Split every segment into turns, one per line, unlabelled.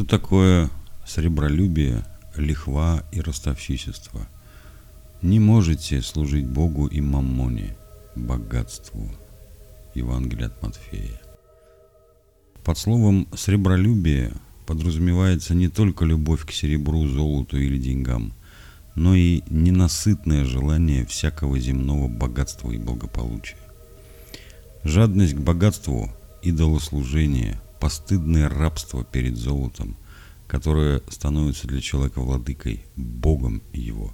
Что такое сребролюбие, лихва и ростовщичество? Не можете служить Богу и маммоне, богатству. Евангелие от Матфея. Под словом «сребролюбие» подразумевается не только любовь к серебру, золоту или деньгам, но и ненасытное желание всякого земного богатства и благополучия. Жадность к богатству, идолослужение, постыдное рабство перед золотом, которое становится для человека владыкой, Богом его.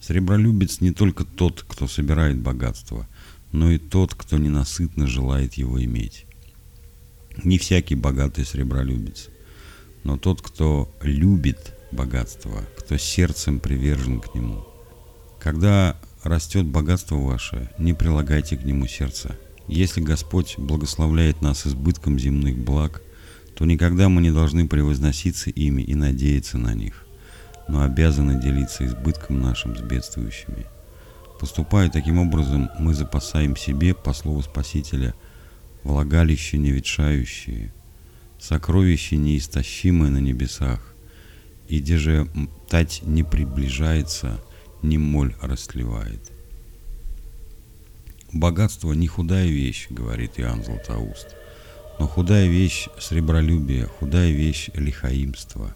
Сребролюбец не только тот, кто собирает богатство, но и тот, кто ненасытно желает его иметь. Не всякий богатый сребролюбец, но тот, кто любит богатство, кто сердцем привержен к нему. Когда растет богатство ваше, не прилагайте к нему сердца. Если Господь благословляет нас избытком земных благ, то никогда мы не должны превозноситься ими и надеяться на них, но обязаны делиться избытком нашим с бедствующими. Поступая таким образом, мы запасаем себе, по слову Спасителя, влагалище неветшающие, сокровище неистощимое на небесах, и где же тать не приближается, ни моль растлевает. Богатство не худая вещь, говорит Иоанн Златоуст, но худая вещь сребролюбие, худая вещь лихаимство.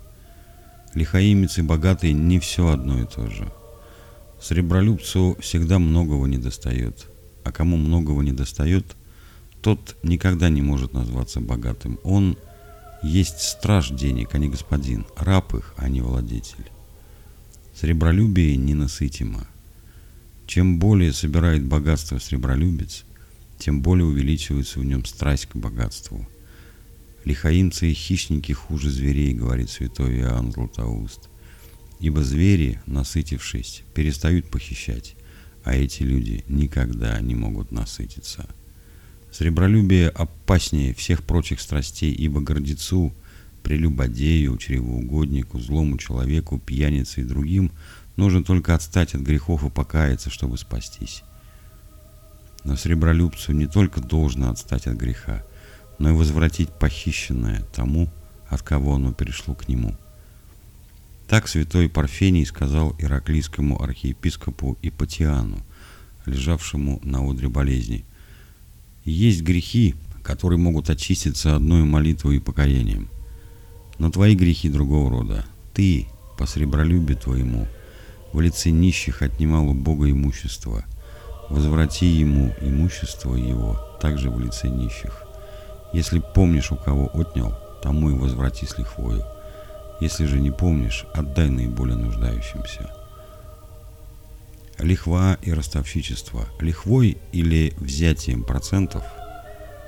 Лихаимец и богатый не все одно и то же. Сребролюбцу всегда многого не достает, а кому многого не достает, тот никогда не может назваться богатым. Он есть страж денег, а не господин, раб их, а не владетель. Сребролюбие ненасытимо – чем более собирает богатство сребролюбец, тем более увеличивается в нем страсть к богатству. Лихаимцы и хищники хуже зверей, говорит святой Иоанн Златоуст. Ибо звери, насытившись, перестают похищать, а эти люди никогда не могут насытиться. Сребролюбие опаснее всех прочих страстей, ибо гордецу, прелюбодею, чревоугоднику, злому человеку, пьянице и другим – Нужно только отстать от грехов и покаяться, чтобы спастись. Но сребролюбцу не только должно отстать от греха, но и возвратить похищенное тому, от кого оно перешло к нему. Так святой Парфений сказал ираклийскому архиепископу Ипатиану, лежавшему на одре болезни. «Есть грехи, которые могут очиститься одной молитвой и покаянием. Но твои грехи другого рода. Ты, по сребролюбию твоему, в лице нищих отнимал у Бога имущество. Возврати ему имущество его, также в лице нищих. Если помнишь, у кого отнял, тому и возврати с лихвою. Если же не помнишь, отдай наиболее нуждающимся. Лихва и ростовщичество. Лихвой или взятием процентов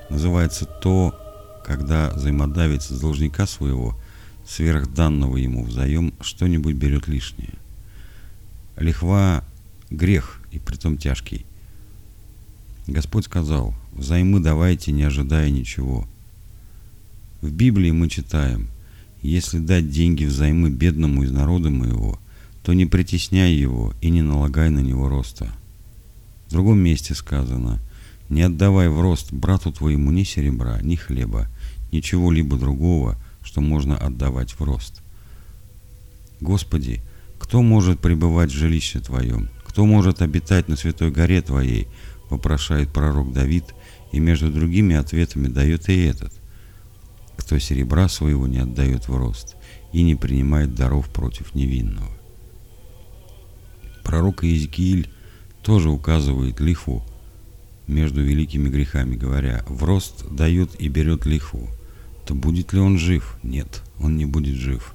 называется то, когда взаимодавец с должника своего сверх данного ему взаим что-нибудь берет лишнее – Лихва – грех, и притом тяжкий. Господь сказал, взаймы давайте, не ожидая ничего. В Библии мы читаем, если дать деньги взаймы бедному из народа моего, то не притесняй его и не налагай на него роста. В другом месте сказано, не отдавай в рост брату твоему ни серебра, ни хлеба, ничего-либо другого, что можно отдавать в рост. Господи, кто может пребывать в жилище Твоем? Кто может обитать на святой горе Твоей? Вопрошает пророк Давид, и между другими ответами дает и этот. Кто серебра своего не отдает в рост и не принимает даров против невинного. Пророк Иезекииль тоже указывает лихву между великими грехами, говоря, в рост дает и берет лихву. То будет ли он жив? Нет, он не будет жив.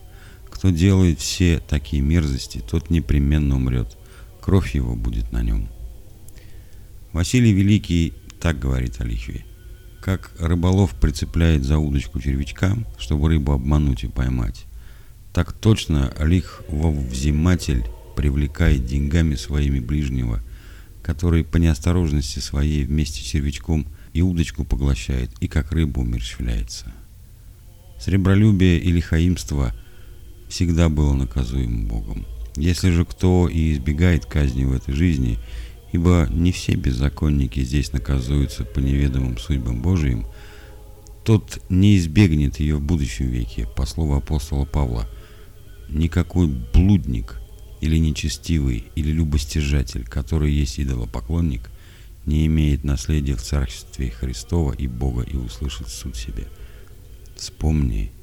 Кто делает все такие мерзости, тот непременно умрет. Кровь его будет на нем. Василий Великий так говорит о лихве. Как рыболов прицепляет за удочку червячка, чтобы рыбу обмануть и поймать, так точно лихвовзиматель привлекает деньгами своими ближнего, который по неосторожности своей вместе с червячком и удочку поглощает, и как рыба умерщвляется. Сребролюбие и лихаимство – всегда было наказуем Богом. Если же кто и избегает казни в этой жизни, ибо не все беззаконники здесь наказуются по неведомым судьбам Божиим, тот не избегнет ее в будущем веке, по слову апостола Павла. Никакой блудник или нечестивый, или любостяжатель, который есть идолопоклонник, не имеет наследия в Царстве Христова и Бога и услышит суд себе. Вспомни,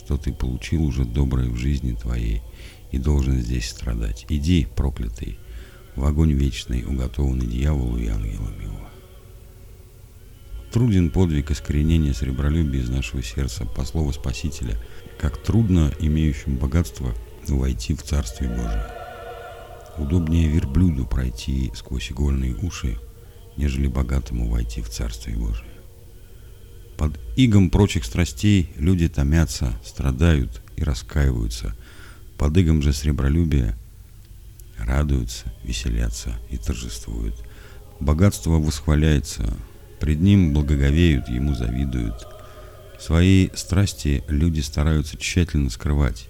что ты получил уже доброе в жизни твоей и должен здесь страдать. Иди, проклятый, в огонь вечный, уготованный дьяволу и ангелам его. Труден подвиг искоренения сребролюбия из нашего сердца, по слову Спасителя, как трудно имеющим богатство войти в Царствие Божие. Удобнее верблюду пройти сквозь игольные уши, нежели богатому войти в Царствие Божие. Под игом прочих страстей люди томятся, страдают и раскаиваются. Под игом же сребролюбия радуются, веселятся и торжествуют. Богатство восхваляется, пред ним благоговеют, ему завидуют. Свои страсти люди стараются тщательно скрывать.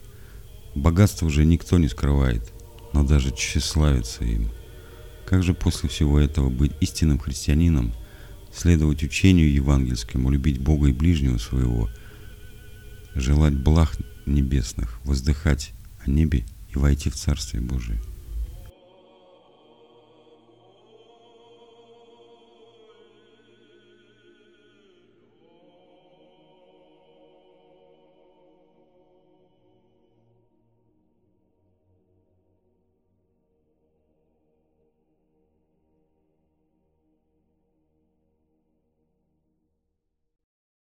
Богатство же никто не скрывает, но даже тщеславится им. Как же после всего этого быть истинным христианином – следовать учению евангельскому, любить Бога и ближнего своего, желать благ небесных, воздыхать о небе и войти в Царствие Божие.